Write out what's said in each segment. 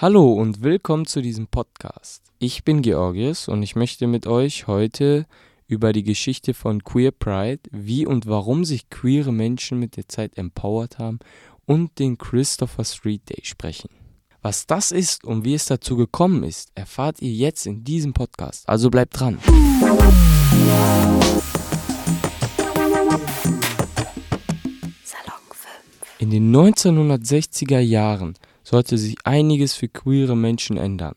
Hallo und willkommen zu diesem Podcast. Ich bin Georgios und ich möchte mit euch heute über die Geschichte von Queer Pride, wie und warum sich queere Menschen mit der Zeit empowert haben und den Christopher Street Day sprechen. Was das ist und wie es dazu gekommen ist, erfahrt ihr jetzt in diesem Podcast. Also bleibt dran. In den 1960er Jahren sollte sich einiges für queere Menschen ändern.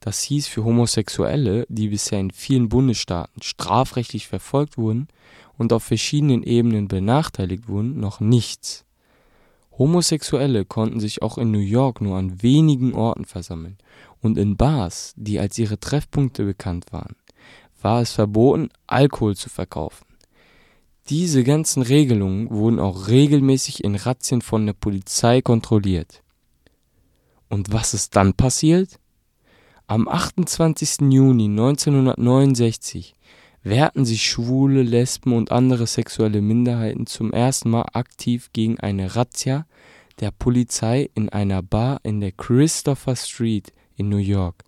Das hieß für Homosexuelle, die bisher in vielen Bundesstaaten strafrechtlich verfolgt wurden und auf verschiedenen Ebenen benachteiligt wurden, noch nichts. Homosexuelle konnten sich auch in New York nur an wenigen Orten versammeln und in Bars, die als ihre Treffpunkte bekannt waren, war es verboten, Alkohol zu verkaufen. Diese ganzen Regelungen wurden auch regelmäßig in Razzien von der Polizei kontrolliert. Und was ist dann passiert? Am 28. Juni 1969 wehrten sich Schwule, Lesben und andere sexuelle Minderheiten zum ersten Mal aktiv gegen eine Razzia der Polizei in einer Bar in der Christopher Street in New York.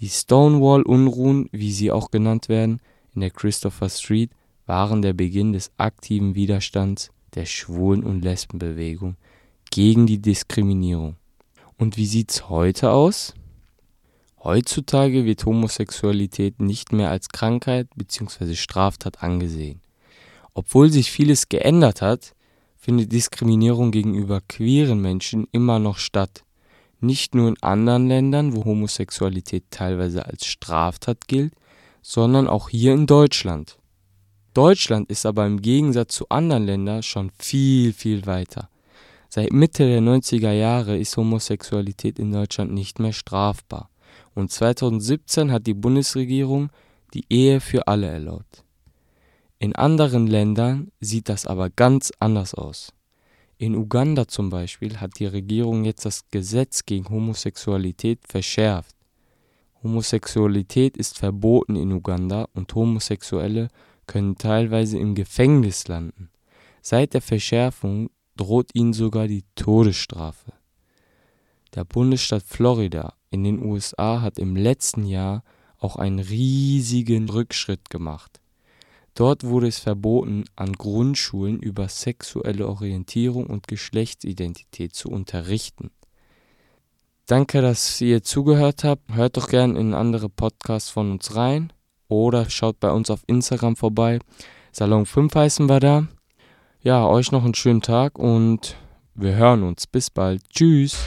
Die Stonewall-Unruhen, wie sie auch genannt werden, in der Christopher Street waren der Beginn des aktiven Widerstands der Schwulen- und Lesbenbewegung gegen die Diskriminierung. Und wie sieht's heute aus? Heutzutage wird Homosexualität nicht mehr als Krankheit bzw. Straftat angesehen. Obwohl sich vieles geändert hat, findet Diskriminierung gegenüber queeren Menschen immer noch statt. Nicht nur in anderen Ländern, wo Homosexualität teilweise als Straftat gilt, sondern auch hier in Deutschland. Deutschland ist aber im Gegensatz zu anderen Ländern schon viel, viel weiter. Seit Mitte der 90er Jahre ist Homosexualität in Deutschland nicht mehr strafbar und 2017 hat die Bundesregierung die Ehe für alle erlaubt. In anderen Ländern sieht das aber ganz anders aus. In Uganda zum Beispiel hat die Regierung jetzt das Gesetz gegen Homosexualität verschärft. Homosexualität ist verboten in Uganda und Homosexuelle können teilweise im Gefängnis landen. Seit der Verschärfung droht ihnen sogar die Todesstrafe. Der Bundesstaat Florida in den USA hat im letzten Jahr auch einen riesigen Rückschritt gemacht. Dort wurde es verboten, an Grundschulen über sexuelle Orientierung und Geschlechtsidentität zu unterrichten. Danke, dass ihr zugehört habt. Hört doch gerne in andere Podcasts von uns rein oder schaut bei uns auf Instagram vorbei. Salon 5 heißen wir da. Ja, euch noch einen schönen Tag und wir hören uns. Bis bald. Tschüss.